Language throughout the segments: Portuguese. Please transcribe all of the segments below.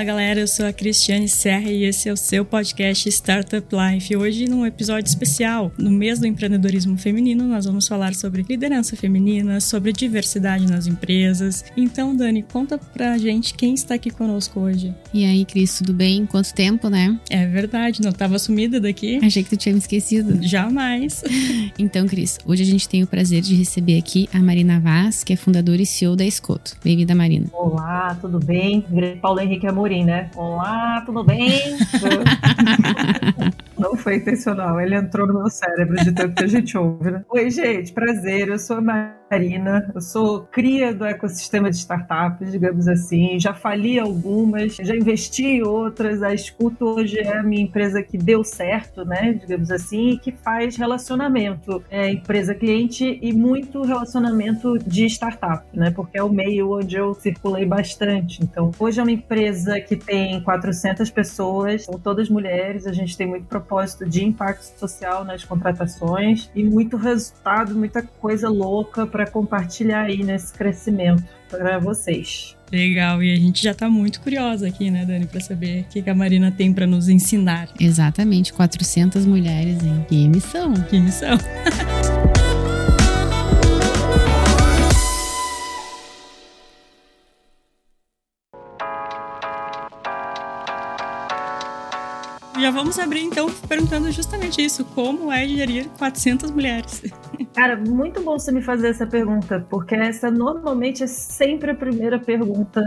Fala galera, eu sou a Cristiane Serra e esse é o seu podcast Startup Life. Hoje, num episódio especial, no mês do empreendedorismo feminino, nós vamos falar sobre liderança feminina, sobre diversidade nas empresas. Então, Dani, conta pra gente quem está aqui conosco hoje. E aí, Cris, tudo bem? Quanto tempo, né? É verdade, não estava sumida daqui. Achei que tu tinha me esquecido. Jamais. então, Cris, hoje a gente tem o prazer de receber aqui a Marina Vaz, que é fundadora e CEO da Escoto. Bem-vinda, Marina. Olá, tudo bem? Paulo Henrique Né? Olá, tudo bem? Não foi intencional, ele entrou no meu cérebro de tanto que a gente ouve, né? Oi, gente, prazer, eu sou a Marina, eu sou cria do ecossistema de startups, digamos assim, já fali algumas, já investi em outras, a Escuto hoje é a minha empresa que deu certo, né, digamos assim, e que faz relacionamento é, empresa-cliente e muito relacionamento de startup, né, porque é o meio onde eu circulei bastante. Então, hoje é uma empresa que tem 400 pessoas, são todas mulheres, a gente tem muito propósito propósito de impacto social nas contratações e muito resultado, muita coisa louca para compartilhar aí nesse crescimento para vocês. Legal, e a gente já está muito curiosa aqui, né, Dani, para saber o que a Marina tem para nos ensinar. Exatamente, 400 mulheres, hein? Que missão! Que missão! vamos abrir então perguntando justamente isso: como é gerir 400 mulheres? Cara, muito bom você me fazer essa pergunta, porque essa normalmente é sempre a primeira pergunta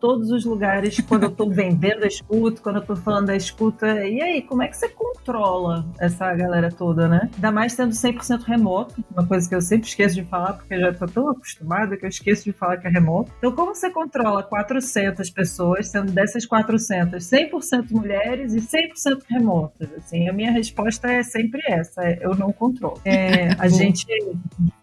todos os lugares, quando eu estou vendendo a escuta, quando eu estou falando da escuta. E aí, como é que você controla essa galera toda, né? Ainda mais sendo 100% remoto, uma coisa que eu sempre esqueço de falar, porque eu já estou tão acostumada que eu esqueço de falar que é remoto. Então, como você controla 400 pessoas, sendo dessas 400, 100% mulheres e 100% remotas? Assim, a minha resposta é sempre essa, é, eu não controlo. É, a gente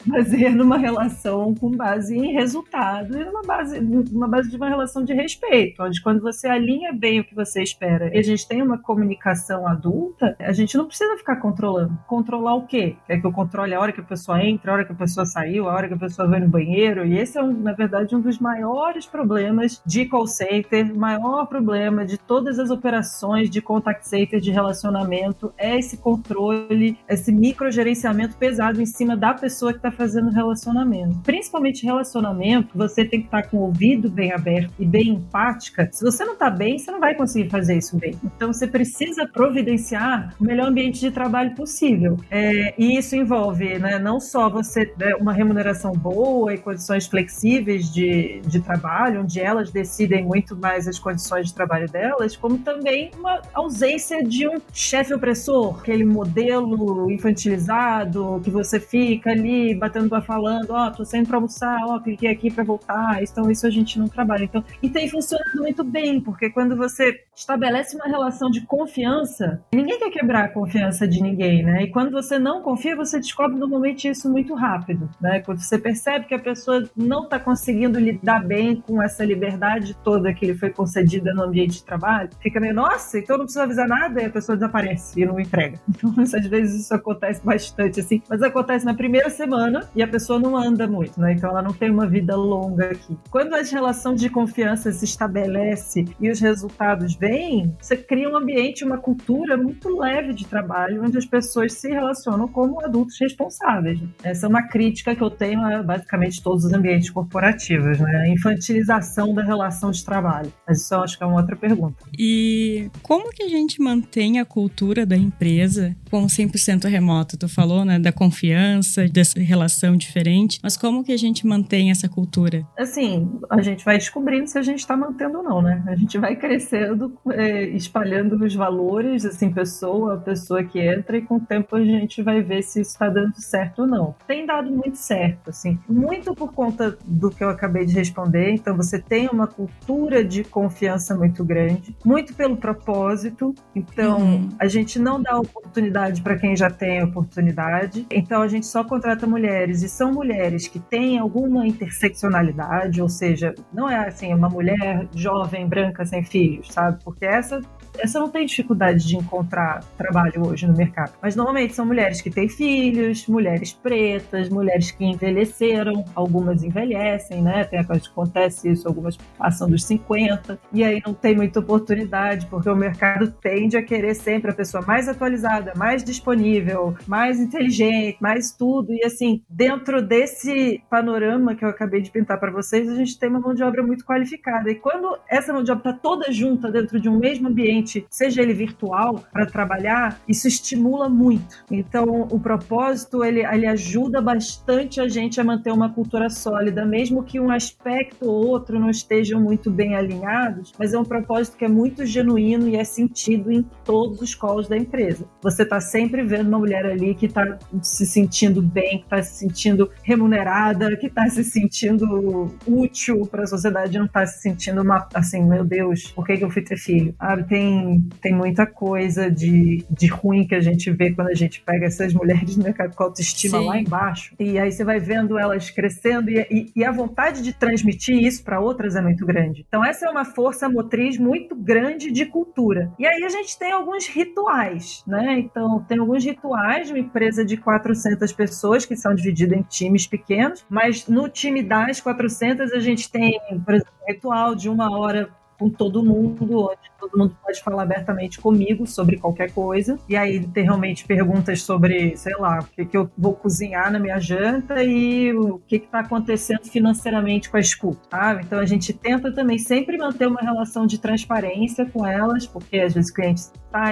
fazer numa relação com base em resultado e numa base, numa base de uma relação de respeito, onde quando você alinha bem o que você espera e a gente tem uma comunicação adulta, a gente não precisa ficar controlando. Controlar o quê? Quer que eu controle a hora que a pessoa entra, a hora que a pessoa saiu, a hora que a pessoa vai no banheiro? E esse é, na verdade, um dos maiores problemas de call center, maior problema de todas as operações de contact center, de relacionamento, é esse controle, esse microgerenciamento pesado em cima da pessoa que está fazendo relacionamento. Principalmente relacionamento, você tem que estar tá com o ouvido bem aberto e bem empática, se você não está bem, você não vai conseguir fazer isso bem. Então você precisa providenciar o melhor ambiente de trabalho possível. É, e isso envolve né, não só você né, uma remuneração boa e condições flexíveis de, de trabalho, onde elas decidem muito mais as condições de trabalho delas, como também uma ausência de um chefe opressor, aquele modelo infantilizado que você fica ali batendo para falando, ó, oh, tô saindo para almoçar, ó, oh, cliquei aqui para voltar. Então isso a gente não trabalha. Então e tem funcionado muito bem, porque quando você estabelece uma relação de confiança, ninguém quer quebrar a confiança de ninguém, né? E quando você não confia, você descobre normalmente isso muito rápido, né? Quando você percebe que a pessoa não está conseguindo lidar bem com essa liberdade toda que lhe foi concedida no ambiente de trabalho, fica meio, nossa, então não precisa avisar nada e a pessoa desaparece e não entrega. Então, às vezes isso acontece bastante assim, mas acontece na primeira semana e a pessoa não anda muito, né? Então ela não tem uma vida longa aqui. Quando as relações de confiança se estabelece e os resultados vêm, você cria um ambiente, uma cultura muito leve de trabalho, onde as pessoas se relacionam como adultos responsáveis. Essa é uma crítica que eu tenho a basicamente todos os ambientes corporativos, né? A infantilização da relação de trabalho. Mas isso eu acho que é uma outra pergunta. E como que a gente mantém a cultura da empresa com 100% remoto? Tu falou, né, da confiança, dessa relação diferente, mas como que a gente mantém essa cultura? Assim, a gente vai descobrindo se a gente está mantendo ou não, né? A gente vai crescendo, é, espalhando os valores, assim, pessoa a pessoa que entra, e com o tempo a gente vai ver se isso está dando certo ou não. Tem dado muito certo, assim, muito por conta do que eu acabei de responder. Então, você tem uma cultura de confiança muito grande, muito pelo propósito. Então, uhum. a gente não dá oportunidade para quem já tem oportunidade. Então, a gente só contrata mulheres e são mulheres que têm alguma interseccionalidade, ou seja, não é assim, uma mulher jovem, branca, sem filhos, sabe? Porque essa essa não tem dificuldade de encontrar trabalho hoje no mercado. Mas normalmente são mulheres que têm filhos, mulheres pretas, mulheres que envelheceram, algumas envelhecem, né? Tem acontece isso, algumas passam dos 50, e aí não tem muita oportunidade, porque o mercado tende a querer sempre a pessoa mais atualizada, mais disponível, mais inteligente, mais tudo. E assim, dentro desse panorama que eu acabei de pintar para vocês, a gente tem uma mão de obra muito qualificada. E quando essa mão de obra está toda junta dentro de um mesmo ambiente, seja ele virtual, para trabalhar, isso estimula muito. Então, o propósito, ele, ele ajuda bastante a gente a manter uma cultura sólida, mesmo que um aspecto ou outro não estejam muito bem alinhados, mas é um propósito que é muito genuíno e é sentido em todos os calls da empresa. Você está sempre vendo uma mulher ali que está se sentindo bem, que está se sentindo remunerada, que está se sentindo útil para a sociedade, não está se sentindo uma, assim, meu Deus, por que, que eu fui ter filho? Ah, tem tem, muita coisa de, de ruim que a gente vê quando a gente pega essas mulheres no mercado com autoestima Sim. lá embaixo. E aí você vai vendo elas crescendo e, e, e a vontade de transmitir isso para outras é muito grande. Então, essa é uma força motriz muito grande de cultura. E aí a gente tem alguns rituais, né? Então, tem alguns rituais de uma empresa de 400 pessoas que são divididos em times pequenos, mas no time das 400 a gente tem, por exemplo, um ritual de uma hora com todo mundo, onde todo mundo pode falar abertamente comigo sobre qualquer coisa. E aí tem realmente perguntas sobre, sei lá, o que, que eu vou cozinhar na minha janta e o que está acontecendo financeiramente com a escuta, tá? Então a gente tenta também sempre manter uma relação de transparência com elas, porque às vezes o cliente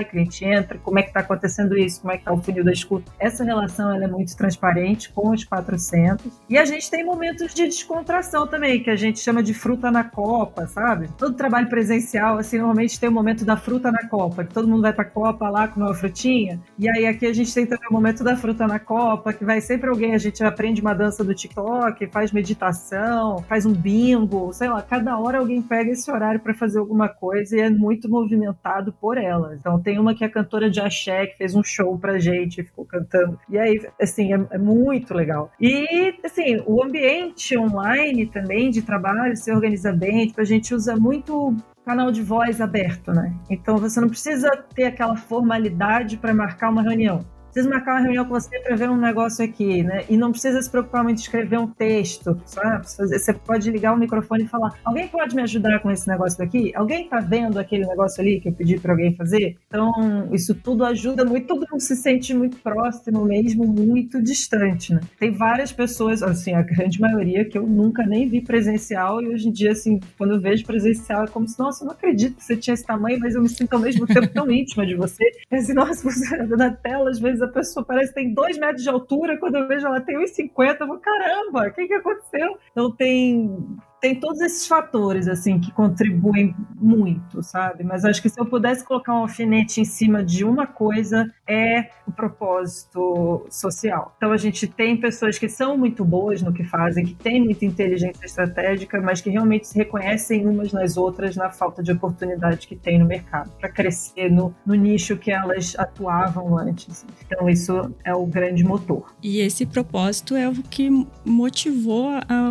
o cliente entra, como é que está acontecendo isso, como é que está o funil da escuta. Essa relação ela é muito transparente com os 400. E a gente tem momentos de descontração também, que a gente chama de fruta na copa, sabe? Todo trabalho presencial, assim, normalmente tem o momento da fruta na copa, que todo mundo vai pra copa lá comer uma frutinha. E aí aqui a gente tem também o momento da fruta na copa, que vai sempre alguém, a gente aprende uma dança do TikTok, faz meditação, faz um bingo, sei lá, cada hora alguém pega esse horário para fazer alguma coisa e é muito movimentado por ela. Então tem uma que é cantora de axé, que fez um show pra gente, ficou cantando. E aí, assim, é, é muito legal. E, assim, o ambiente online também de trabalho se organiza bem, tipo, a gente usa muito canal de voz aberto, né? Então você não precisa ter aquela formalidade para marcar uma reunião precisa marcar uma reunião com você para ver um negócio aqui, né? E não precisa se preocupar muito em escrever um texto, sabe? Você pode ligar o microfone e falar: alguém pode me ajudar com esse negócio daqui? Alguém tá vendo aquele negócio ali que eu pedi para alguém fazer? Então, isso tudo ajuda muito, todo mundo se sente muito próximo, mesmo muito distante, né? Tem várias pessoas, assim, a grande maioria que eu nunca nem vi presencial e hoje em dia, assim, quando eu vejo presencial é como se, nossa, eu não acredito que você tinha esse tamanho, mas eu me sinto ao mesmo tempo tão íntima de você. É assim, nossa, você na tela, às vezes a pessoa parece que tem dois metros de altura, quando eu vejo ela tem 1,50, eu vou, caramba, o que, que aconteceu? Então tem tem todos esses fatores assim que contribuem muito, sabe? Mas acho que se eu pudesse colocar um alfinete em cima de uma coisa é o propósito social. Então a gente tem pessoas que são muito boas no que fazem, que têm muita inteligência estratégica, mas que realmente se reconhecem umas nas outras na falta de oportunidade que tem no mercado para crescer no, no nicho que elas atuavam antes. Então isso é o grande motor. E esse propósito é o que motivou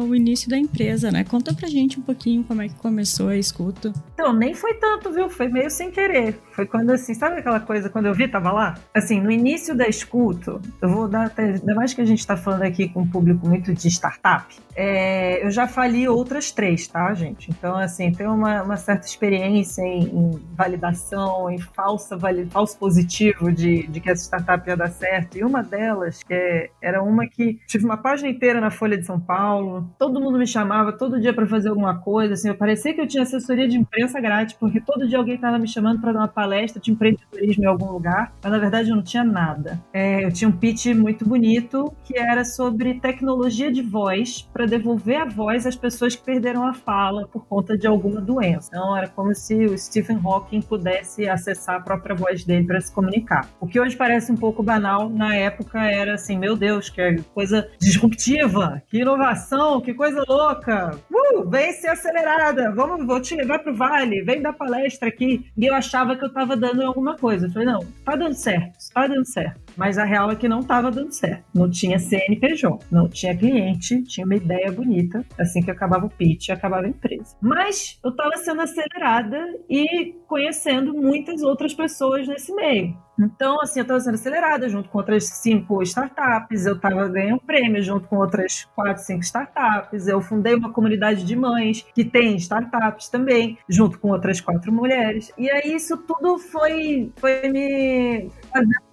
o início da empresa, né? Conta pra gente um pouquinho como é que começou a escuta. Então, nem foi tanto, viu? Foi meio sem querer. Foi quando, assim, sabe aquela coisa, quando eu vi, tava lá? Assim, no início da escuta, eu vou dar até, ainda mais que a gente tá falando aqui com um público muito de startup, é, eu já fali outras três, tá, gente? Então, assim, tem uma, uma certa experiência em, em validação, em falsa, vali, falso positivo de, de que essa startup ia dar certo. E uma delas, que é, era uma que tive uma página inteira na Folha de São Paulo, todo mundo me chamava todo dia para fazer alguma coisa, assim, eu parecia que eu tinha assessoria de imprensa grátis, porque todo dia alguém estava me chamando para dar uma palestra de empreendedorismo em algum lugar, mas na verdade eu não tinha nada. É, eu tinha um pitch muito bonito que era sobre tecnologia de voz para devolver a voz às pessoas que perderam a fala por conta de alguma doença. Então era como se o Stephen Hawking pudesse acessar a própria voz dele para se comunicar. O que hoje parece um pouco banal, na época era assim, meu Deus, que coisa disruptiva, que inovação, que coisa louca. Uh! Vem ser acelerada, vamos, vou te levar pro vale, vem dar palestra aqui. E eu achava que eu tava dando alguma coisa. Eu falei, não, tá dando certo, tá dando certo Mas a real é que não estava dando certo. Não tinha CNPJ, não tinha cliente, tinha uma ideia bonita. Assim que acabava o pitch, acabava a empresa. Mas eu estava sendo acelerada e conhecendo muitas outras pessoas nesse meio. Então, assim, eu estava sendo acelerada junto com outras cinco startups, eu estava ganhando prêmio junto com outras quatro, cinco startups, eu fundei uma comunidade de mães que tem startups também, junto com outras quatro mulheres. E aí isso tudo foi, foi me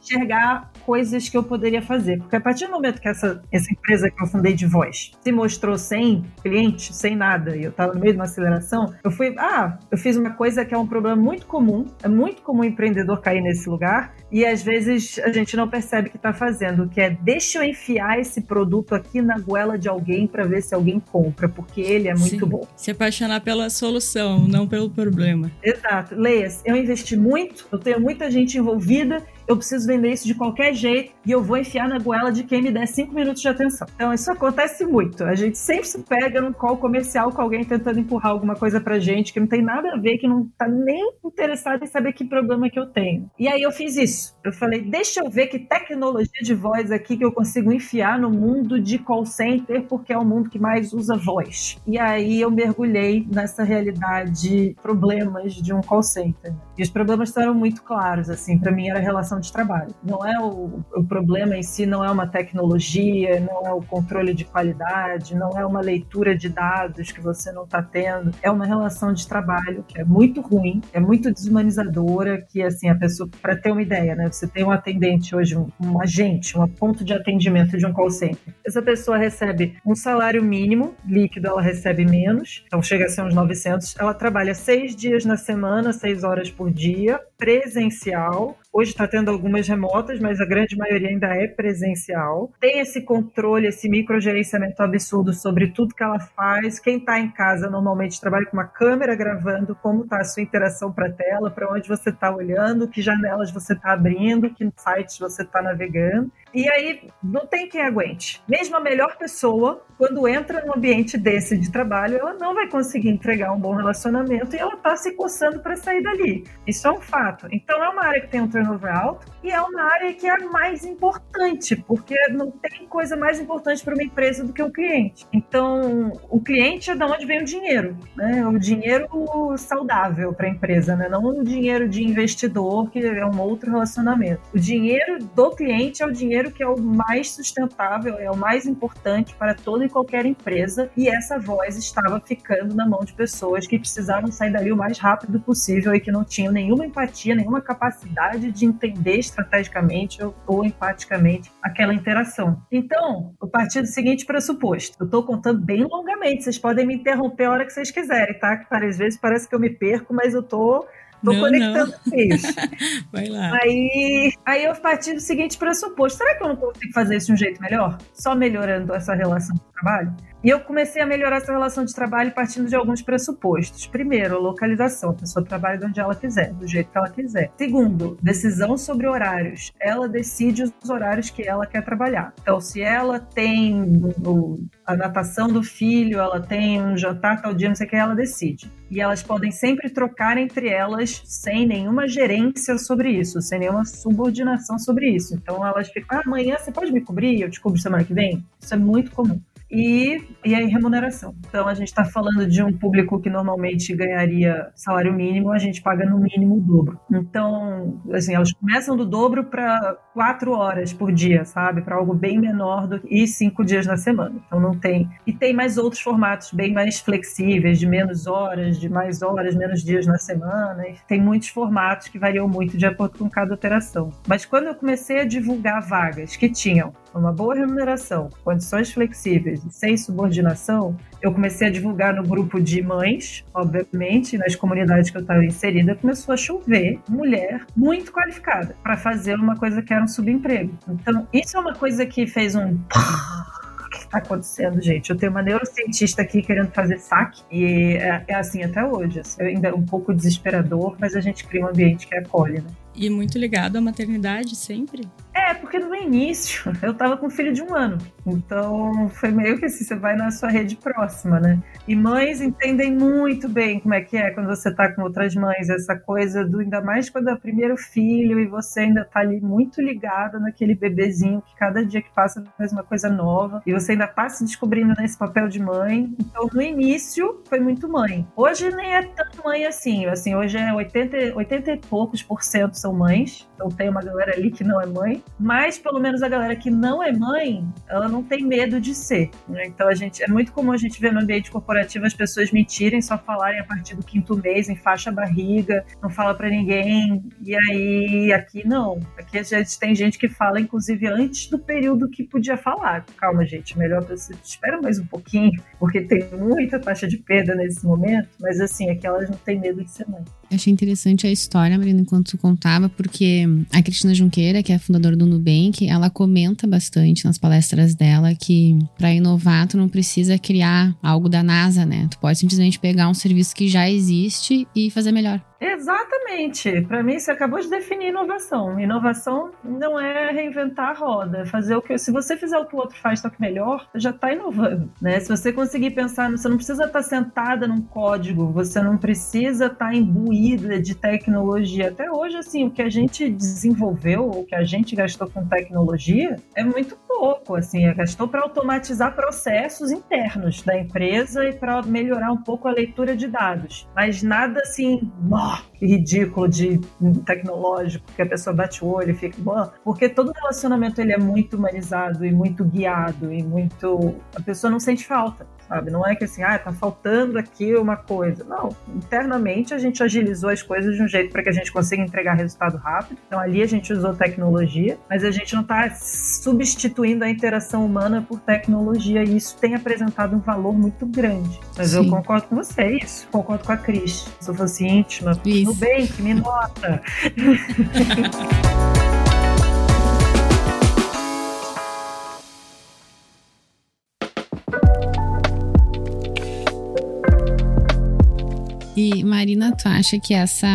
enxergar coisas que eu poderia fazer. Porque a partir do momento que essa, essa empresa que eu fundei de voz se mostrou sem cliente, sem nada, e eu estava no meio de uma aceleração, eu fui, ah, eu fiz uma coisa que é um problema muito comum, é muito comum o empreendedor cair nesse lugar, e às vezes a gente não percebe que está fazendo, que é deixa eu enfiar esse produto aqui na goela de alguém para ver se alguém compra, porque ele é muito Sim. bom. Se apaixonar pela solução, não pelo problema. Exato. Leias, eu investi muito, eu tenho muita gente envolvida, eu preciso vender isso de qualquer jeito e eu vou enfiar na goela de quem me der cinco minutos de atenção. Então, isso acontece muito. A gente sempre se pega num call comercial com alguém tentando empurrar alguma coisa pra gente que não tem nada a ver, que não tá nem interessado em saber que problema que eu tenho. E aí eu fiz isso. Eu falei, deixa eu ver que tecnologia de voz aqui que eu consigo enfiar no mundo de call center, porque é o mundo que mais usa voz. E aí eu mergulhei nessa realidade, problemas de um call center. E os problemas eram muito claros, assim, para mim era a relação de trabalho. Não é o, o problema em si, não é uma tecnologia, não é o controle de qualidade, não é uma leitura de dados que você não está tendo. É uma relação de trabalho que é muito ruim, é muito desumanizadora, que assim a pessoa, para ter uma ideia, né? Você tem um atendente hoje, um, um agente, um ponto de atendimento de um call center. Essa pessoa recebe um salário mínimo, líquido ela recebe menos, então chega a ser uns 900. Ela trabalha seis dias na semana, seis horas por dia, presencial, Hoje está tendo algumas remotas, mas a grande maioria ainda é presencial. Tem esse controle, esse microgerenciamento absurdo sobre tudo que ela faz. Quem está em casa normalmente trabalha com uma câmera gravando como está a sua interação para a tela, para onde você está olhando, que janelas você está abrindo, que sites você está navegando. E aí não tem quem aguente. Mesmo a melhor pessoa, quando entra num ambiente desse de trabalho, ela não vai conseguir entregar um bom relacionamento e ela está se coçando para sair dali. Isso é um fato. Então é uma área que tem um turnover alto e é uma área que é mais importante, porque não tem coisa mais importante para uma empresa do que o cliente. Então, o cliente é de onde vem o dinheiro, né? O dinheiro saudável para a empresa, né? Não o dinheiro de investidor, que é um outro relacionamento. O dinheiro do cliente é o dinheiro que é o mais sustentável, é o mais importante para toda e qualquer empresa, e essa voz estava ficando na mão de pessoas que precisavam sair dali o mais rápido possível e que não tinham nenhuma empatia, nenhuma capacidade de entender estrategicamente ou, ou empaticamente aquela interação. Então, o partido seguinte pressuposto. Eu estou contando bem longamente, vocês podem me interromper a hora que vocês quiserem, tá? Que às vezes parece que eu me perco, mas eu tô Tô não, conectando vocês. Vai lá. Aí, aí eu parti do seguinte pressuposto: será que eu não consigo fazer isso de um jeito melhor? Só melhorando essa relação trabalho? E eu comecei a melhorar essa relação de trabalho partindo de alguns pressupostos. Primeiro, localização. A pessoa trabalha de onde ela quiser, do jeito que ela quiser. Segundo, decisão sobre horários. Ela decide os horários que ela quer trabalhar. Então, se ela tem a natação do filho, ela tem um jantar tal dia, não sei o que, ela decide. E elas podem sempre trocar entre elas sem nenhuma gerência sobre isso, sem nenhuma subordinação sobre isso. Então, elas ficam, ah, amanhã você pode me cobrir? Eu descubro semana que vem? Isso é muito comum e, e a remuneração. Então, a gente está falando de um público que normalmente ganharia salário mínimo, a gente paga no mínimo o dobro. Então, assim, elas começam do dobro para quatro horas por dia, sabe? Para algo bem menor do que e cinco dias na semana. Então, não tem. E tem mais outros formatos bem mais flexíveis, de menos horas, de mais horas, menos dias na semana. Tem muitos formatos que variam muito de acordo com cada operação. Mas quando eu comecei a divulgar vagas que tinham uma boa remuneração, condições flexíveis e sem subordinação, eu comecei a divulgar no grupo de mães, obviamente, nas comunidades que eu estava inserida, começou a chover mulher muito qualificada para fazer uma coisa que era um subemprego. Então, isso é uma coisa que fez um que está acontecendo, gente? Eu tenho uma neurocientista aqui querendo fazer saque e é, é assim até hoje. Assim, ainda é um pouco desesperador, mas a gente cria um ambiente que acolhe, né? E muito ligado à maternidade sempre? É, porque no início eu tava com um filho de um ano. Então foi meio que assim, você vai na sua rede próxima, né? E mães entendem muito bem como é que é quando você tá com outras mães, essa coisa do ainda mais quando é o primeiro filho e você ainda tá ali muito ligada naquele bebezinho que cada dia que passa faz uma coisa nova e você ainda tá se descobrindo nesse papel de mãe. Então no início foi muito mãe. Hoje nem é tão mãe assim. Assim, hoje é 80, 80 e poucos por cento são mães. Então tem uma galera ali que não é mãe. Mas pelo menos a galera que não é mãe, ela não tem medo de ser. Né? Então a gente é muito comum a gente ver no ambiente corporativo as pessoas mentirem, só falarem a partir do quinto mês, em faixa barriga, não fala para ninguém. E aí aqui não. Aqui a gente tem gente que fala, inclusive, antes do período que podia falar. Calma, gente, melhor você espera mais um pouquinho, porque tem muita taxa de perda nesse momento. Mas assim, aqui elas não têm medo de ser mãe. Achei interessante a história, Marina, enquanto tu contava, porque a Cristina Junqueira, que é fundadora do Nubank, ela comenta bastante nas palestras dela que para inovar tu não precisa criar algo da NASA, né? Tu pode simplesmente pegar um serviço que já existe e fazer melhor. Exatamente. Para mim, você acabou de definir inovação. Inovação não é reinventar a roda, é fazer o que. Se você fizer o que o outro faz, só que melhor, já está inovando. Né? Se você conseguir pensar, você não precisa estar tá sentada num código, você não precisa estar tá imbuída de tecnologia. Até hoje, assim, o que a gente desenvolveu, o que a gente gastou com tecnologia, é muito pouco. Assim, é gastou para automatizar processos internos da empresa e para melhorar um pouco a leitura de dados. Mas nada assim, que ridículo de tecnológico, que a pessoa bate o olho e fica, Bom, porque todo relacionamento ele é muito humanizado e muito guiado e muito a pessoa não sente falta sabe? Não é que assim, ah, tá faltando aqui uma coisa. Não, internamente a gente agilizou as coisas de um jeito para que a gente consiga entregar resultado rápido. Então ali a gente usou tecnologia, mas a gente não está substituindo a interação humana por tecnologia e isso tem apresentado um valor muito grande. Mas Sim. eu concordo com você, isso. Concordo com a Cris. Se eu fosse íntima, isso. Que me nota. Marina, tu acha que essa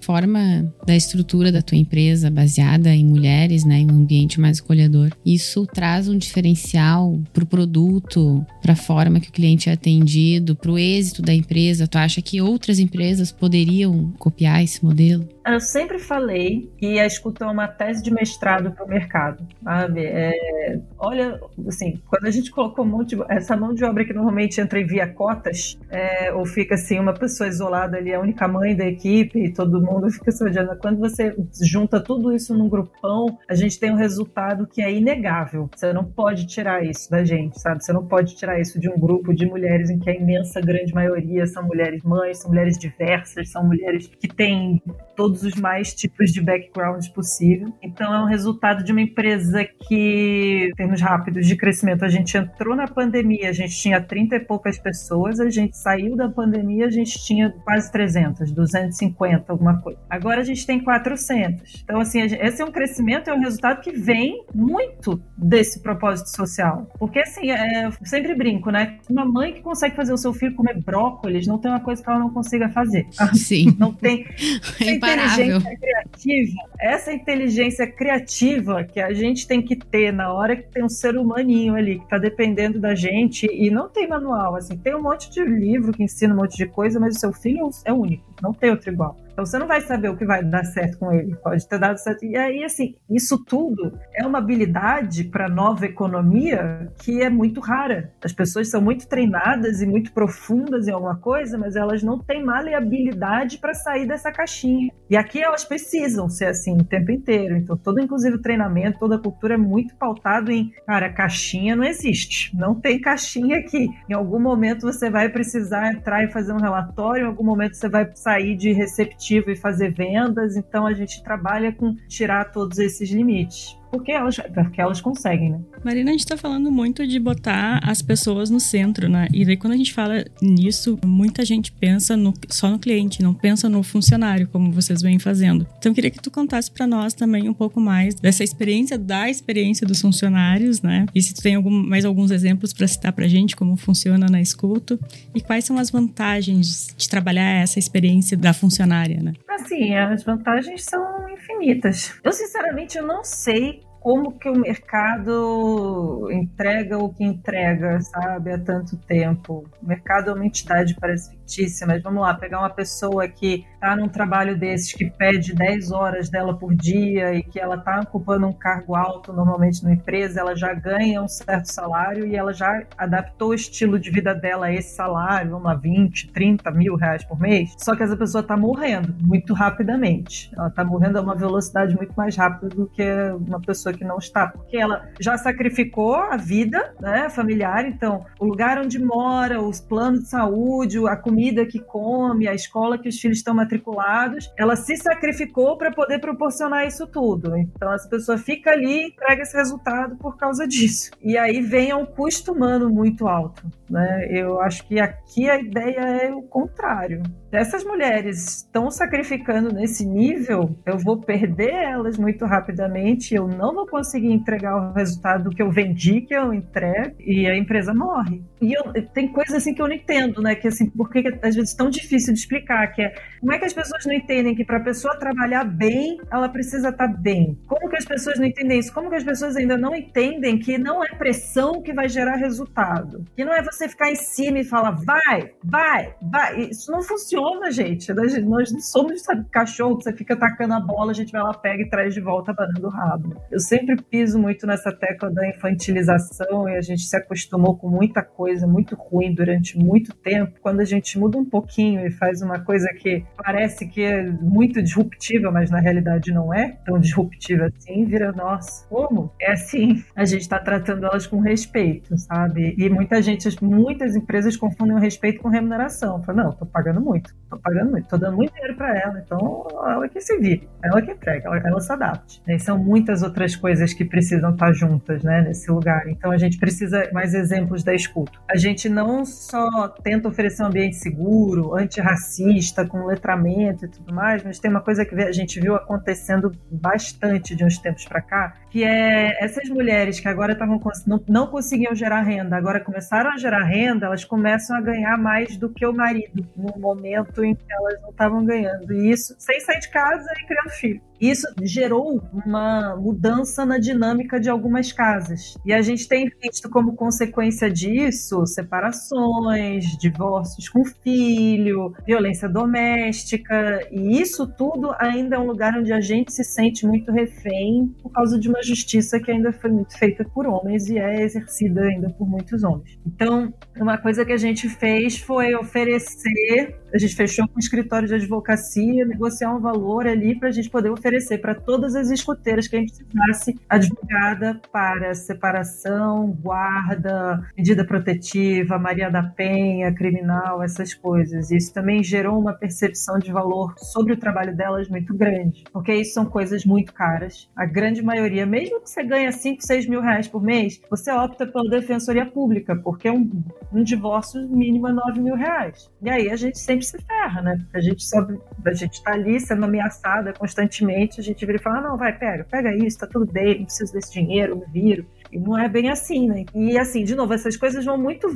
forma da estrutura da tua empresa baseada em mulheres, né, em um ambiente mais acolhedor, isso traz um diferencial para o produto, para a forma que o cliente é atendido, para o êxito da empresa? Tu acha que outras empresas poderiam copiar esse modelo? Eu sempre falei que a escuta é uma tese de mestrado para o mercado, sabe? É, olha, assim, quando a gente colocou um monte essa mão de obra que normalmente entra em via cotas, é, ou fica assim, uma pessoa isolada ali, a única mãe da equipe, e todo mundo fica se odiando. Quando você junta tudo isso num grupão, a gente tem um resultado que é inegável. Você não pode tirar isso da gente, sabe? Você não pode tirar isso de um grupo de mulheres em que a imensa grande maioria são mulheres mães, são mulheres diversas, são mulheres que têm todos os mais tipos de backgrounds possível. Então, é um resultado de uma empresa que, em termos rápidos de crescimento, a gente entrou na pandemia, a gente tinha 30 e poucas pessoas, a gente saiu da pandemia, a gente tinha quase 300, 250, alguma coisa. Agora a gente tem 400. Então, assim, esse é um crescimento, é um resultado que vem muito desse propósito social. Porque, assim, é, eu sempre brinco, né? Uma mãe que consegue fazer o seu filho comer brócolis, não tem uma coisa que ela não consiga fazer. Sim. Não tem. inteligência criativa, essa inteligência criativa que a gente tem que ter na hora que tem um ser humaninho ali que está dependendo da gente e não tem manual, assim, tem um monte de livro que ensina um monte de coisa, mas o seu filho é único, não tem outro igual. Então você não vai saber o que vai dar certo com ele. Pode ter dado certo. E aí, assim, isso tudo é uma habilidade para nova economia que é muito rara. As pessoas são muito treinadas e muito profundas em alguma coisa, mas elas não têm maleabilidade para sair dessa caixinha. E aqui elas precisam ser assim o tempo inteiro. Então, todo, inclusive, o treinamento, toda a cultura é muito pautado em, cara, caixinha não existe. Não tem caixinha aqui. Em algum momento você vai precisar entrar e fazer um relatório, em algum momento você vai sair de receptivo e fazer vendas, então a gente trabalha com tirar todos esses limites. Porque elas, porque elas conseguem, né? Marina, a gente está falando muito de botar as pessoas no centro, né? E daí quando a gente fala nisso, muita gente pensa no, só no cliente, não pensa no funcionário, como vocês vêm fazendo. Então eu queria que tu contasse para nós também um pouco mais dessa experiência, da experiência dos funcionários, né? E se tu tem algum, mais alguns exemplos para citar pra gente como funciona na escuta e quais são as vantagens de trabalhar essa experiência da funcionária, né? Assim, as vantagens são infinitas. Eu sinceramente eu não sei como que o mercado entrega o que entrega, sabe, há tanto tempo. O mercado é uma entidade, parece fictícia, mas vamos lá, pegar uma pessoa que está num trabalho desses que pede 10 horas dela por dia e que ela está ocupando um cargo alto normalmente na empresa, ela já ganha um certo salário e ela já adaptou o estilo de vida dela a esse salário, vamos lá, 20, 30 mil reais por mês, só que essa pessoa está morrendo muito rapidamente. Ela está morrendo a uma velocidade muito mais rápida do que uma pessoa que não está, porque ela já sacrificou a vida né, familiar, então o lugar onde mora, os planos de saúde, a comida comida que come, a escola que os filhos estão matriculados, ela se sacrificou para poder proporcionar isso tudo. Então essa pessoa fica ali e entrega esse resultado por causa disso. E aí vem um custo humano muito alto. Né? Eu acho que aqui a ideia é o contrário. Se essas mulheres estão sacrificando nesse nível, eu vou perder elas muito rapidamente, eu não vou conseguir entregar o resultado que eu vendi, que eu entrego, e a empresa morre. E eu, tem coisas assim que eu não entendo, né? Que assim, por que às vezes tão difícil de explicar, que é como é que as pessoas não entendem que para a pessoa trabalhar bem, ela precisa estar tá bem? Como que as pessoas não entendem isso? Como que as pessoas ainda não entendem que não é pressão que vai gerar resultado? Que não é você ficar em cima e falar, vai, vai, vai. Isso não funciona, gente. Nós, nós não somos sabe, cachorro que você fica atacando a bola, a gente vai lá, pega e traz de volta banando o rabo. Eu sempre piso muito nessa tecla da infantilização e a gente se acostumou com muita coisa muito ruim durante muito tempo. Quando a gente muda um pouquinho e faz uma coisa que parece que é muito disruptiva, mas na realidade não é tão disruptiva assim, vira nossa, como? É assim, a gente está tratando elas com respeito, sabe? E muita gente, muitas empresas confundem o respeito com remuneração. Fala, não, tô pagando muito, tô pagando muito, tô dando muito dinheiro para ela, então ela que se vire, ela que entrega, ela, ela se adapte. E são muitas outras coisas que precisam estar juntas, né, nesse lugar. Então a gente precisa mais exemplos da escuta. A gente não só tenta oferecer um ambiente seguro, antirracista, com letramento e tudo mais, mas tem uma coisa que a gente viu acontecendo bastante de uns tempos para cá, que é essas mulheres que agora estavam não, não conseguiam gerar renda, agora começaram a gerar renda, elas começam a ganhar mais do que o marido no momento em que elas não estavam ganhando. E isso sem sair de casa e criando filho. Isso gerou uma mudança na dinâmica de algumas casas. E a gente tem visto como consequência disso separações, divórcios com filho, violência doméstica. E isso tudo ainda é um lugar onde a gente se sente muito refém por causa de uma justiça que ainda foi muito feita por homens e é exercida ainda por muitos homens. Então, uma coisa que a gente fez foi oferecer, a gente fechou com o escritório de advocacia, negociar um valor ali para a gente poder oferecer para todas as escuteiras que a gente precisasse advogada para separação, guarda, medida protetiva, Maria da Penha, criminal, essas coisas. Isso também gerou uma percepção de valor sobre o trabalho delas muito grande, porque isso são coisas muito caras. A grande maioria, mesmo que você ganhe 5, 6 mil reais por mês, você opta pela defensoria pública, porque um, um divórcio mínimo é 9 mil reais. E aí a gente sempre se ferra, né? A gente sobe, a gente está ali sendo ameaçada constantemente a gente vira e fala: ah, não, vai, pega, pega isso, tá tudo bem, não preciso desse dinheiro, me viro. E não é bem assim, né? E assim, de novo, essas coisas vão muito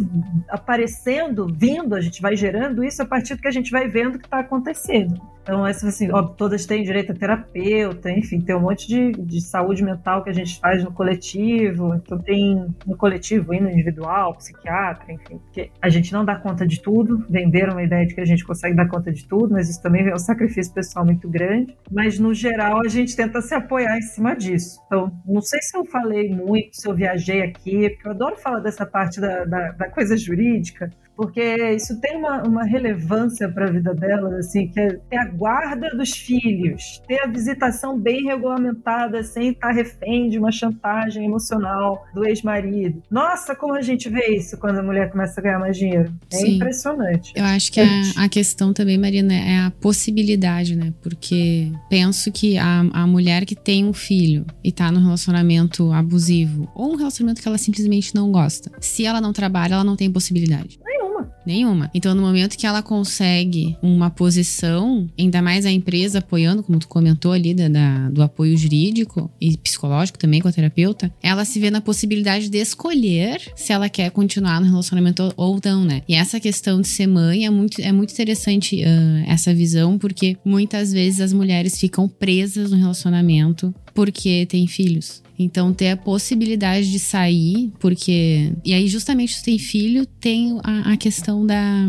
aparecendo, vindo, a gente vai gerando isso a partir do que a gente vai vendo que está acontecendo. Então, assim, ó, todas têm direito a terapeuta, enfim, tem um monte de, de saúde mental que a gente faz no coletivo, então tem no coletivo e no individual, psiquiatra, enfim, porque a gente não dá conta de tudo, venderam uma ideia de que a gente consegue dar conta de tudo, mas isso também é um sacrifício pessoal muito grande, mas no geral a gente tenta se apoiar em cima disso. Então, não sei se eu falei muito, se eu viajei aqui, porque eu adoro falar dessa parte da, da, da coisa jurídica, porque isso tem uma, uma relevância para a vida delas, assim, que é ter a guarda dos filhos, ter a visitação bem regulamentada, sem estar refém de uma chantagem emocional do ex-marido. Nossa, como a gente vê isso quando a mulher começa a ganhar mais dinheiro. É Sim. impressionante. Eu acho que a, a questão também, Marina, é a possibilidade, né? Porque penso que a, a mulher que tem um filho e tá num relacionamento abusivo, ou um relacionamento que ela simplesmente não gosta, se ela não trabalha, ela não tem possibilidade. Nenhuma. Então, no momento que ela consegue uma posição, ainda mais a empresa apoiando, como tu comentou ali, da, da, do apoio jurídico e psicológico também com a terapeuta, ela se vê na possibilidade de escolher se ela quer continuar no relacionamento ou não, né? E essa questão de ser mãe é muito, é muito interessante uh, essa visão, porque muitas vezes as mulheres ficam presas no relacionamento porque têm filhos. Então, ter a possibilidade de sair, porque. E aí, justamente, se tem filho, tem a, a questão da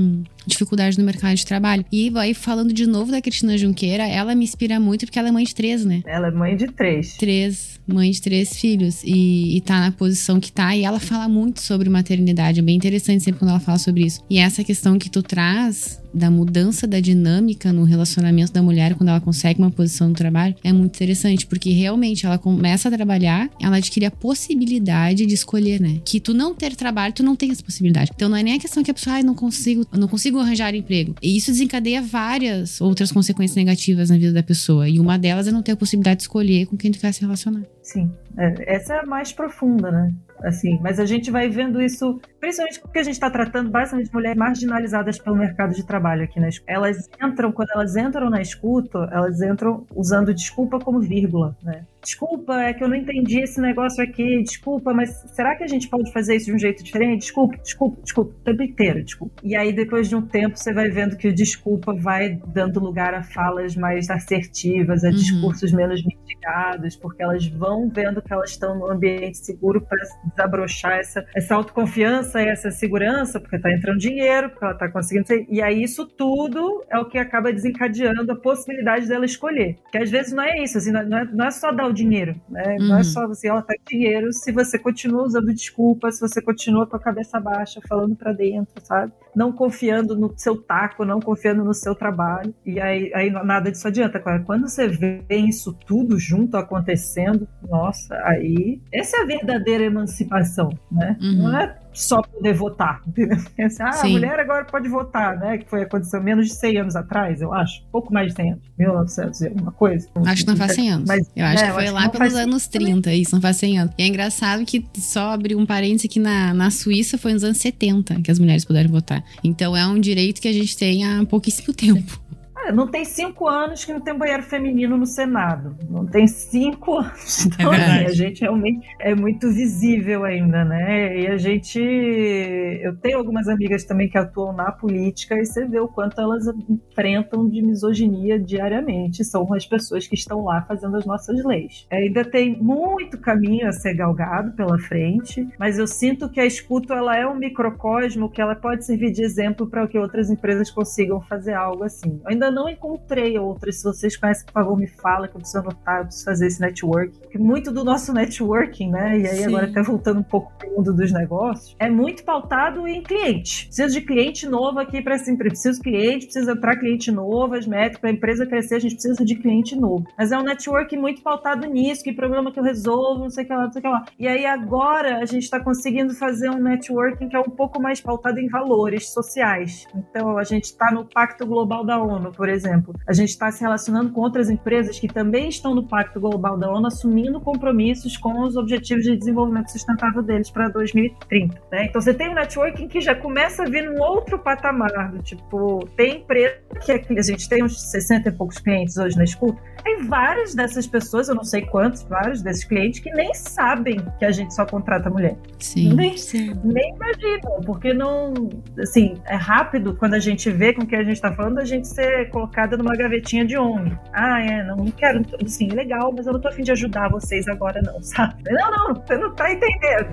dificuldade no mercado de trabalho. E aí, falando de novo da Cristina Junqueira, ela me inspira muito porque ela é mãe de três, né? Ela é mãe de três. Três, mãe de três filhos. E, e tá na posição que tá. E ela fala muito sobre maternidade. É bem interessante sempre quando ela fala sobre isso. E essa questão que tu traz da mudança da dinâmica no relacionamento da mulher quando ela consegue uma posição no trabalho é muito interessante, porque realmente ela começa a trabalhar, ela adquire a possibilidade de escolher, né? Que tu não ter trabalho, tu não tem essa possibilidade. Então não é nem a questão que a pessoa, ah, não consigo, não consigo arranjar emprego. E isso desencadeia várias outras consequências negativas na vida da pessoa. E uma delas é não ter a possibilidade de escolher com quem tu quer se relacionar. Sim, é, essa é a mais profunda, né? assim. Mas a gente vai vendo isso, principalmente porque a gente está tratando basicamente mulheres marginalizadas pelo mercado de trabalho aqui na escuta. Elas entram, quando elas entram na escuta, elas entram usando desculpa como vírgula, né? Desculpa, é que eu não entendi esse negócio aqui. Desculpa, mas será que a gente pode fazer isso de um jeito diferente? Desculpa, desculpa, desculpa, o tempo inteiro, desculpa. E aí, depois de um tempo, você vai vendo que o desculpa vai dando lugar a falas mais assertivas, a uhum. discursos menos mitigados, porque elas vão vendo que elas estão num ambiente seguro para desabrochar essa, essa autoconfiança e essa segurança, porque está entrando dinheiro, porque ela está conseguindo. E aí, isso tudo é o que acaba desencadeando a possibilidade dela escolher. Que às vezes não é isso, assim, não, é, não é só dar o dinheiro, né? Uhum. Não é uhum. só você, ela tá dinheiro se você continua usando desculpa, se você continua com a cabeça baixa, falando para dentro, sabe? Não confiando no seu taco, não confiando no seu trabalho. E aí, aí nada disso adianta. Quando você vê isso tudo junto acontecendo, nossa, aí essa é a verdadeira emancipação, né? Uhum. Não é só poder votar, entendeu? Ah, a mulher agora pode votar, né? Que foi aconteceu menos de 100 anos atrás, eu acho. Pouco mais de 100 anos. 1900 e alguma coisa. Acho que não faz 100 anos. Mas, eu acho é, que foi acho lá pelos anos 30, também. isso não faz 100 anos. E é engraçado que só abrir um parênteses aqui na, na Suíça foi nos anos 70 que as mulheres puderam votar. Então é um direito que a gente tem há pouquíssimo tempo não tem cinco anos que não tem banheiro feminino no Senado. Não tem cinco anos. É então, é a gente realmente é muito visível ainda, né? E a gente. Eu tenho algumas amigas também que atuam na política e você vê o quanto elas enfrentam de misoginia diariamente. São as pessoas que estão lá fazendo as nossas leis. Ainda tem muito caminho a ser galgado pela frente, mas eu sinto que a escuta ela é um microcosmo que ela pode servir de exemplo para que outras empresas consigam fazer algo assim. Eu ainda não encontrei outras. Se vocês conhecem, por favor, me fala que eu preciso anotar, eu preciso fazer esse network. Porque muito do nosso networking, né? E aí Sim. agora até voltando um pouco pro mundo dos negócios, é muito pautado em cliente. Preciso de cliente novo aqui para essa empresa. Preciso de cliente, precisa entrar cliente novo, as métricas, para a empresa crescer, a gente precisa de cliente novo. Mas é um network muito pautado nisso, que problema que eu resolvo, não sei o que lá, não sei o que lá. E aí agora a gente está conseguindo fazer um networking que é um pouco mais pautado em valores sociais. Então a gente está no Pacto Global da ONU, por exemplo. A gente está se relacionando com outras empresas que também estão no Pacto Global da ONU, assumindo compromissos com os objetivos de desenvolvimento sustentável deles para 2030. Né? Então você tem um networking que já começa a vir num outro patamar, tipo, tem empresa que a gente tem uns 60 e poucos clientes hoje na escuta, tem várias dessas pessoas, eu não sei quantos, vários desses clientes que nem sabem que a gente só contrata mulher. Sim. Nem, sim. nem imaginam, porque não. Assim, é rápido quando a gente vê com o que a gente está falando, a gente ser colocada numa gavetinha de homem. Ah, é, não, não quero. Sim, legal, mas eu não tô afim de ajudar vocês agora, não, sabe? Não, não, você não tá entendendo.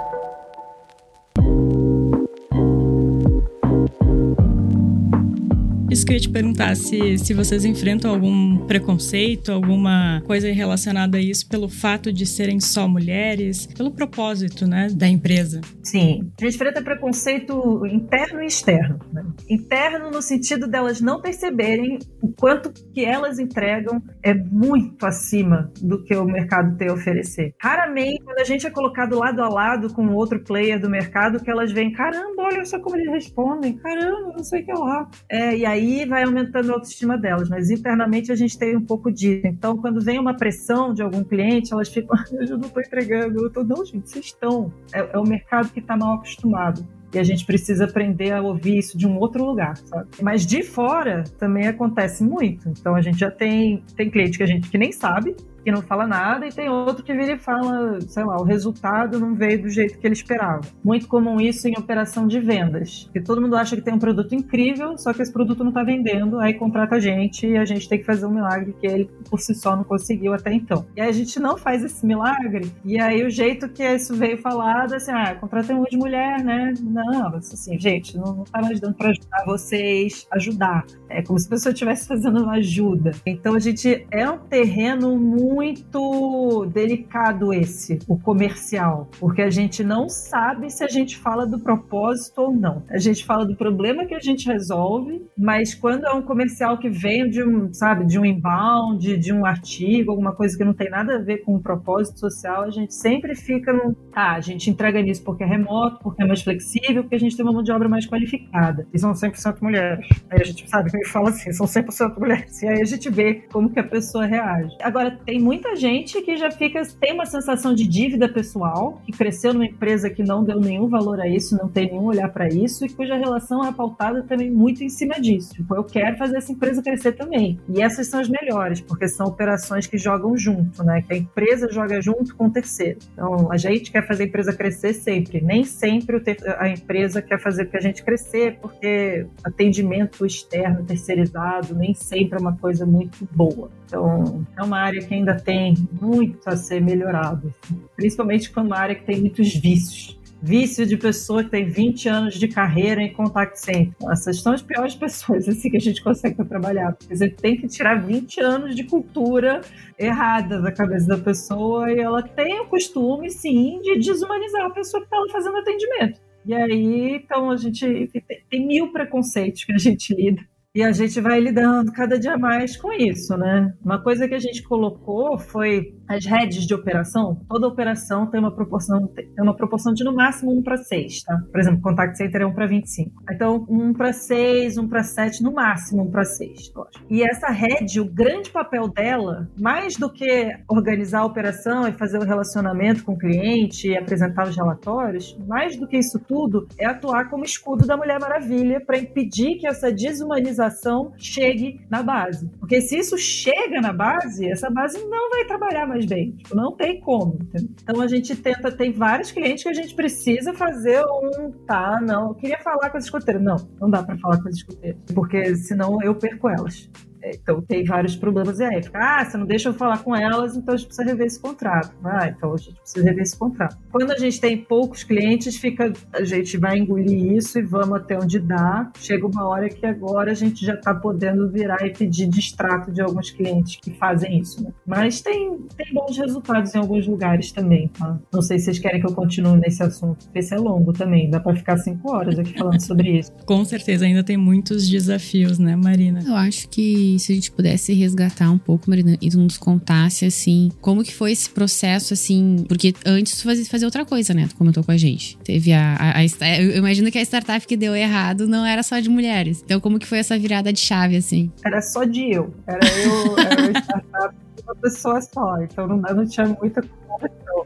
isso que eu ia te perguntar, se, se vocês enfrentam algum preconceito, alguma coisa relacionada a isso pelo fato de serem só mulheres, pelo propósito, né, da empresa. Sim, a gente enfrenta preconceito interno e externo. Né? Interno no sentido delas não perceberem o quanto que elas entregam é muito acima do que o mercado tem a oferecer. Raramente, quando a gente é colocado lado a lado com outro player do mercado, que elas veem, caramba, olha só como eles respondem, caramba, não sei o que lá. É, e aí vai aumentando a autoestima delas, mas internamente a gente tem um pouco disso. Então, quando vem uma pressão de algum cliente, elas ficam, eu não estou entregando, eu tô, não, gente, vocês estão. É, é o mercado que está mal acostumado. E a gente precisa aprender a ouvir isso de um outro lugar, sabe? Mas de fora também acontece muito. Então a gente já tem, tem cliente que a gente que nem sabe, que não fala nada, e tem outro que vira e fala, sei lá, o resultado não veio do jeito que ele esperava. Muito comum isso em operação de vendas, que todo mundo acha que tem um produto incrível, só que esse produto não está vendendo, aí contrata a gente e a gente tem que fazer um milagre que ele por si só não conseguiu até então. E aí a gente não faz esse milagre, e aí o jeito que isso veio falado, assim, ah, contratei um de mulher, né? Não, assim, gente, não, não tá mais dando para ajudar vocês, ajudar. É como se a pessoa estivesse fazendo uma ajuda. Então a gente é um terreno muito muito delicado esse, o comercial, porque a gente não sabe se a gente fala do propósito ou não. A gente fala do problema que a gente resolve, mas quando é um comercial que vem de um, sabe, de um inbound, de um artigo, alguma coisa que não tem nada a ver com o propósito social, a gente sempre fica no, ah, a gente entrega nisso porque é remoto, porque é mais flexível, porque a gente tem uma mão de obra mais qualificada. E são 100% mulheres. Aí a gente sabe que me fala assim, são 100% mulheres. E aí a gente vê como que a pessoa reage. Agora, tem muita gente que já fica, tem uma sensação de dívida pessoal, que cresceu numa empresa que não deu nenhum valor a isso, não tem nenhum olhar para isso, e cuja relação é pautada também muito em cima disso. Tipo, eu quero fazer essa empresa crescer também. E essas são as melhores, porque são operações que jogam junto, né? Que a empresa joga junto com o terceiro. Então, a gente quer fazer a empresa crescer sempre. Nem sempre a empresa quer fazer que a gente crescer, porque atendimento externo, terceirizado, nem sempre é uma coisa muito boa. Então, é uma área que ainda tem muito a ser melhorado, principalmente quando é uma área que tem muitos vícios. Vício de pessoa que tem 20 anos de carreira em contact center. Essas são as piores pessoas assim que a gente consegue trabalhar. Porque você tem que tirar 20 anos de cultura errada da cabeça da pessoa e ela tem o costume, sim, de desumanizar a pessoa que está fazendo atendimento. E aí, então, a gente tem mil preconceitos que a gente lida e a gente vai lidando cada dia mais com isso, né? Uma coisa que a gente colocou foi as redes de operação. Toda operação tem uma proporção, tem uma proporção de no máximo 1 para 6, tá? Por exemplo, contact center é 1 para 25. Então, 1 para 6, 1 para 7, no máximo 1 para 6, lógico. E essa rede, o grande papel dela, mais do que organizar a operação e fazer o relacionamento com o cliente e apresentar os relatórios, mais do que isso tudo, é atuar como escudo da Mulher Maravilha para impedir que essa desumanização chegue na base. Porque se isso chega na base, essa base não vai trabalhar mais bem. Tipo, não tem como. Então a gente tenta, tem vários clientes que a gente precisa fazer um, tá, não, eu queria falar com as escuteiras. Não, não dá para falar com as escuteiras, porque senão eu perco elas. Então tem vários problemas e aí fica, ah, você não deixa eu falar com elas, então a gente precisa rever esse contrato. Ah, então a gente precisa rever esse contrato. Quando a gente tem poucos clientes, fica, a gente vai engolir isso e vamos até onde dá. Chega uma hora que agora a gente já está podendo virar e pedir distrato de alguns clientes que fazem isso. Né? Mas tem, tem bons resultados em alguns lugares também, tá? Não sei se vocês querem que eu continue nesse assunto, esse é longo também, dá para ficar cinco horas aqui falando sobre isso. Com certeza, ainda tem muitos desafios, né, Marina? Eu acho que se a gente pudesse resgatar um pouco, Marina, e tu nos contasse, assim, como que foi esse processo, assim, porque antes tu fazia, fazia outra coisa, né? Tu comentou com a gente. Teve a, a, a, Eu imagino que a startup que deu errado não era só de mulheres. Então, como que foi essa virada de chave, assim? Era só de eu. Era eu, era startup uma pessoa só, então não, não tinha muita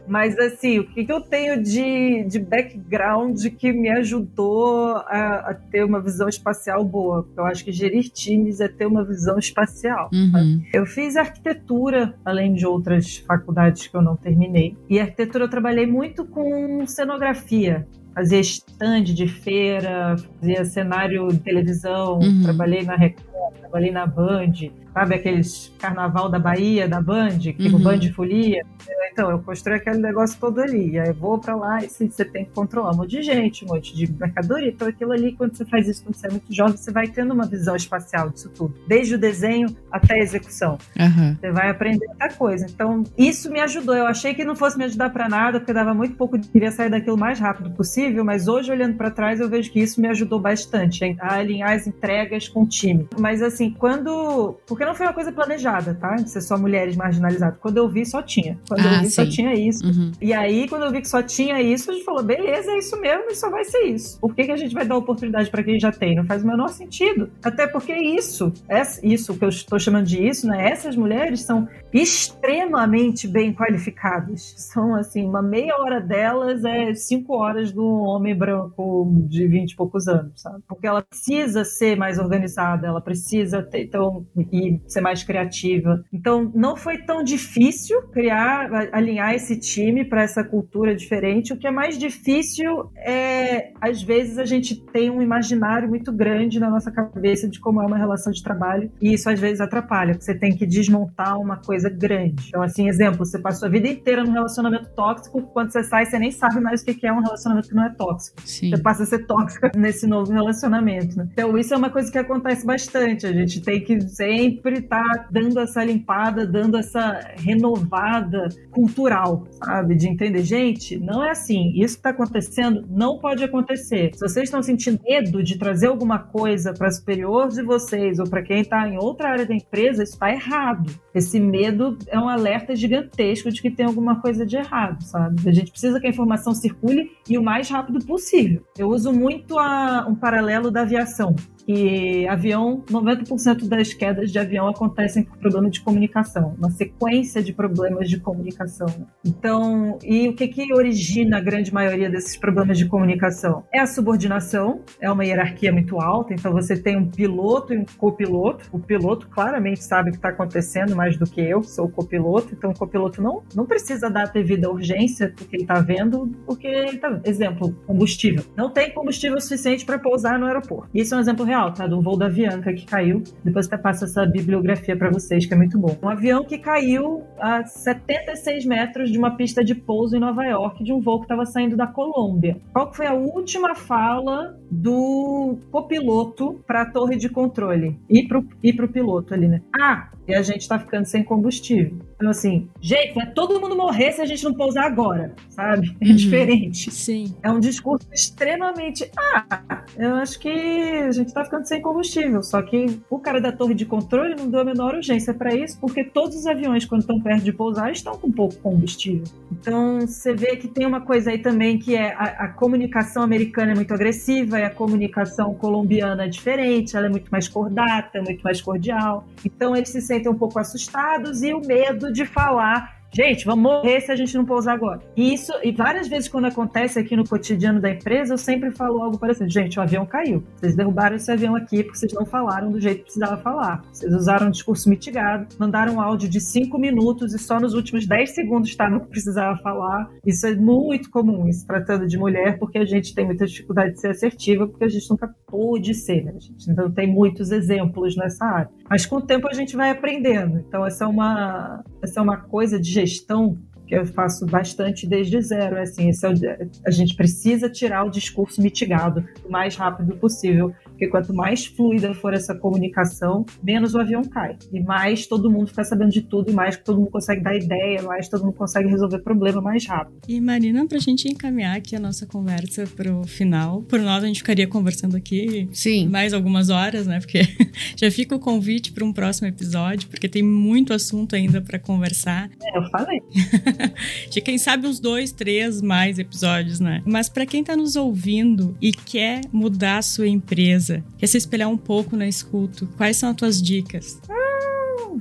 mas assim, o que, eu tenho de, de background que me ajudou a, a, ter uma visão espacial boa? Eu acho que gerir times é ter uma visão espacial. Uhum. Eu fiz arquitetura, além de outras faculdades que eu não terminei. E arquitetura eu trabalhei muito com cenografia. fazia stand de feira, fazia cenário de televisão, uhum. trabalhei na Record, trabalhei na Band, sabe aqueles carnaval da Bahia, da Band, tipo uhum. Band Folia. Então, eu construí aquele negócio todo ali. Aí eu vou para lá e assim, você tem que controlar um monte de gente, um monte de mercadoria. Então, aquilo ali, quando você faz isso quando você é muito jovem, você vai tendo uma visão espacial disso tudo. Desde o desenho até a execução. Uhum. Você vai aprender muita coisa. Então, isso me ajudou. Eu achei que não fosse me ajudar para nada, porque dava muito pouco, queria sair daquilo o mais rápido possível, mas hoje, olhando para trás, eu vejo que isso me ajudou bastante a alinhar as entregas com o time. Mas, assim, quando. Porque não foi uma coisa planejada, tá? De ser só mulheres marginalizadas. Quando eu vi, só tinha. Quando ah, eu vi, sim. só tinha isso. Uhum. E aí, quando eu vi que só tinha isso, a gente falou: beleza, é isso mesmo e só vai ser isso. Por que, que a gente vai dar oportunidade para quem já tem? Não faz o menor sentido. Até porque isso, é isso que eu estou chamando de isso, né? Essas mulheres são extremamente bem qualificadas. São, assim, uma meia hora delas é cinco horas do homem branco de vinte e poucos anos, sabe? Porque ela precisa ser mais organizada, ela precisa ter, então, e ser mais criativa. Então, não foi tão difícil criar, alinhar esse time para essa cultura diferente. O que é mais difícil é, às vezes, a gente tem um imaginário muito grande na nossa cabeça de como é uma relação de trabalho, e isso às vezes atrapalha. Você tem que desmontar uma coisa coisa grande. Então, assim, exemplo, você passou a vida inteira num relacionamento tóxico, quando você sai, você nem sabe mais o que é um relacionamento que não é tóxico. Sim. Você passa a ser tóxica nesse novo relacionamento. Né? Então, isso é uma coisa que acontece bastante. A gente tem que sempre estar tá dando essa limpada, dando essa renovada cultural, sabe? De entender, gente, não é assim. Isso que está acontecendo não pode acontecer. Se vocês estão sentindo medo de trazer alguma coisa para superior de vocês ou para quem está em outra área da empresa, isso está errado. Esse medo medo é um alerta gigantesco de que tem alguma coisa de errado, sabe? A gente precisa que a informação circule e o mais rápido possível. Eu uso muito a, um paralelo da aviação. E avião, 90% das quedas de avião acontecem por problema de comunicação, uma sequência de problemas de comunicação. Então, e o que que origina a grande maioria desses problemas de comunicação? É a subordinação, é uma hierarquia muito alta, então você tem um piloto e um copiloto. O piloto claramente sabe o que está acontecendo mais do que eu, que sou o copiloto, então o copiloto não, não precisa dar devida urgência porque ele está vendo, porque ele tá, exemplo, combustível. Não tem combustível suficiente para pousar no aeroporto. Isso é um exemplo real real, tá? Do voo da Avianca que caiu. Depois até passo essa bibliografia para vocês, que é muito bom. Um avião que caiu a 76 metros de uma pista de pouso em Nova York, de um voo que estava saindo da Colômbia. Qual foi a última fala do copiloto para a torre de controle? E pro, e pro piloto ali, né? Ah, e a gente está ficando sem combustível. Então, assim, gente, vai todo mundo morrer se a gente não pousar agora, sabe? É uhum. diferente. Sim. É um discurso extremamente. Ah, eu acho que a gente tá ficando sem combustível. Só que o cara da torre de controle não deu a menor urgência para isso, porque todos os aviões, quando estão perto de pousar, estão com pouco combustível. Então, você vê que tem uma coisa aí também que é a, a comunicação americana é muito agressiva e a comunicação colombiana é diferente, ela é muito mais cordata, muito mais cordial. Então, eles se sentem um pouco assustados e o medo de falar Gente, vamos morrer se a gente não pousar agora. E isso, e várias vezes quando acontece aqui no cotidiano da empresa, eu sempre falo algo parecido. Gente, o avião caiu. Vocês derrubaram esse avião aqui porque vocês não falaram do jeito que precisava falar. Vocês usaram um discurso mitigado, mandaram um áudio de cinco minutos e só nos últimos dez segundos estavam o que precisava falar. Isso é muito comum, isso tratando de mulher, porque a gente tem muita dificuldade de ser assertiva, porque a gente nunca pôde ser, né? Gente não tem muitos exemplos nessa área. Mas com o tempo a gente vai aprendendo. Então, essa é uma, essa é uma coisa de gestão que eu faço bastante desde zero. É assim, é o, a gente precisa tirar o discurso mitigado o mais rápido possível, porque quanto mais fluida for essa comunicação, menos o avião cai. E mais todo mundo fica sabendo de tudo, e mais todo mundo consegue dar ideia, mais todo mundo consegue resolver problema mais rápido. E Marina, pra gente encaminhar aqui a nossa conversa pro final, por nós a gente ficaria conversando aqui Sim. mais algumas horas, né? Porque já fica o convite para um próximo episódio, porque tem muito assunto ainda para conversar. É, eu falei. de quem sabe uns dois, três mais episódios, né? Mas para quem tá nos ouvindo e quer mudar a sua empresa, quer se espelhar um pouco na escuto, quais são as tuas dicas? Ah,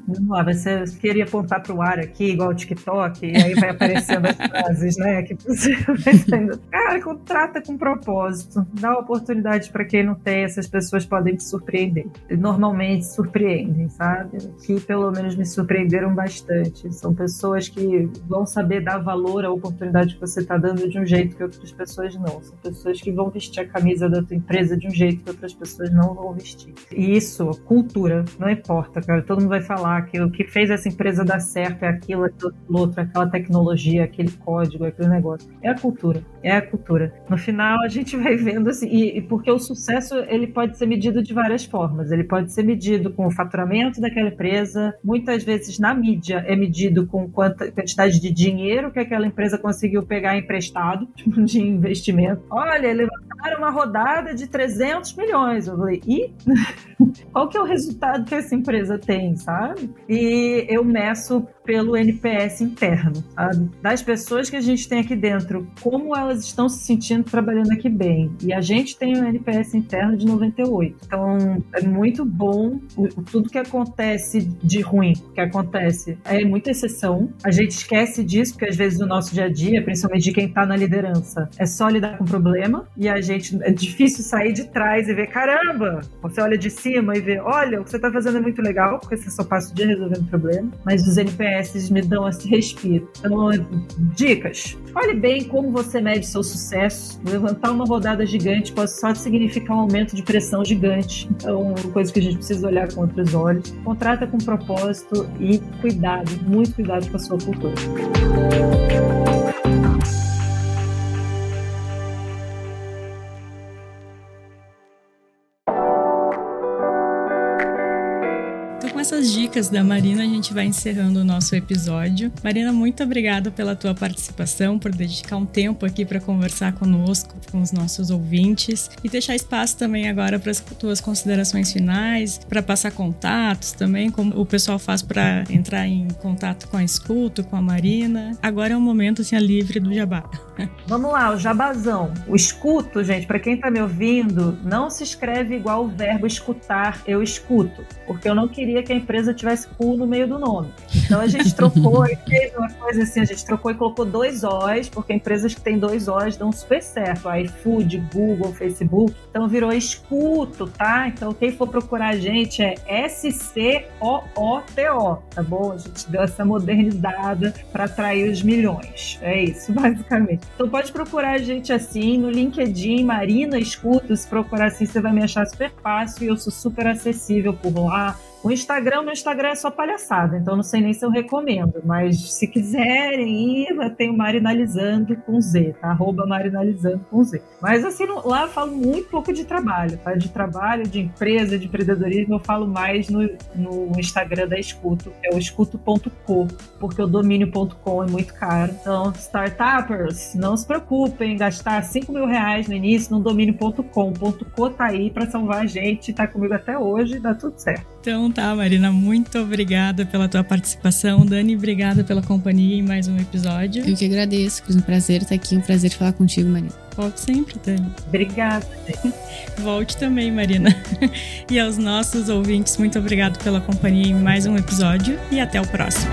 Não, não você queria apontar para o ar aqui, igual o TikTok, e aí vai aparecendo as frases, né? Que você vai. Cara, contrata com propósito. Dá oportunidade para quem não tem, essas pessoas podem te surpreender. Normalmente surpreendem, sabe? Que pelo menos me surpreenderam bastante. São pessoas que vão saber dar valor à oportunidade que você está dando de um jeito que outras pessoas não. São pessoas que vão vestir a camisa da tua empresa de um jeito que outras pessoas não vão vestir. E isso, cultura, não importa, cara. Todo mundo vai falar que o que fez essa empresa dar certo é aquilo, aquilo outro, aquela tecnologia, aquele código, aquele negócio. É a cultura. É a cultura. No final, a gente vai vendo assim, e, e porque o sucesso ele pode ser medido de várias formas. Ele pode ser medido com o faturamento daquela empresa, muitas vezes na mídia é medido com quanta quantidade de dinheiro que aquela empresa conseguiu pegar emprestado tipo, de investimento. Olha, levantaram uma rodada de 300 milhões. Eu falei, e qual que é o resultado que essa empresa tem, sabe? E eu meço pelo NPS interno, sabe? Das pessoas que a gente tem aqui dentro, como elas estão se sentindo trabalhando aqui bem. E a gente tem um NPS interno de 98. Então, é muito bom tudo que acontece de ruim, que acontece, é muita exceção. A gente esquece disso, porque às vezes no nosso dia a dia, principalmente de quem está na liderança, é só lidar com problema e a gente é difícil sair de trás e ver, caramba, você olha de cima e vê, olha, o que você está fazendo é muito legal, porque você só passa o dia resolvendo problema, mas os NPS me dão esse respiro. Então, dicas. Olhe bem como você mede seu sucesso. Levantar uma rodada gigante pode só significar um aumento de pressão gigante. Então, coisa que a gente precisa olhar com outros olhos. Contrata com propósito e cuidado, muito cuidado com a sua cultura. Essas dicas da Marina, a gente vai encerrando o nosso episódio. Marina, muito obrigada pela tua participação, por dedicar um tempo aqui para conversar conosco, com os nossos ouvintes e deixar espaço também agora para as tuas considerações finais, para passar contatos também, como o pessoal faz para entrar em contato com a Escuto, com a Marina. Agora é o momento assim, livre do jabá. Vamos lá, o jabazão. O escuto, gente, para quem está me ouvindo, não se escreve igual o verbo escutar, eu escuto, porque eu não queria que a empresa tivesse cu no meio do nome. Então a gente trocou e fez uma coisa assim, a gente trocou e colocou dois O's, porque empresas que têm dois O's dão super certo. iFood, Google, Facebook. Então virou escuto, tá? Então quem for procurar a gente é S-C-O-O-T-O, tá bom? A gente deu essa modernizada para atrair os milhões. É isso, basicamente. Então pode procurar a gente assim no LinkedIn, Marina Escuto. Se procurar assim, você vai me achar super fácil e eu sou super acessível por lá o Instagram, meu Instagram é só palhaçada, então não sei nem se eu recomendo, mas se quiserem ir, tem o Marinalizando com Z, tá? Arroba Marinalizando com Z. Mas assim, lá eu falo muito pouco de trabalho, tá? De trabalho, de empresa, de empreendedorismo, eu falo mais no, no Instagram da Escuto, é o escuto.co, porque o domínio.com é muito caro. Então, startuppers, não se preocupem em gastar 5 mil reais no início no domínio.com. .co tá aí para salvar a gente, tá comigo até hoje, dá tudo certo. Então tá, Marina, muito obrigada pela tua participação. Dani, obrigada pela companhia em mais um episódio. Eu que agradeço, foi um prazer estar aqui, um prazer falar contigo, Marina. Volte sempre, Dani. Obrigada. Volte também, Marina. E aos nossos ouvintes, muito obrigado pela companhia em mais um episódio e até o próximo.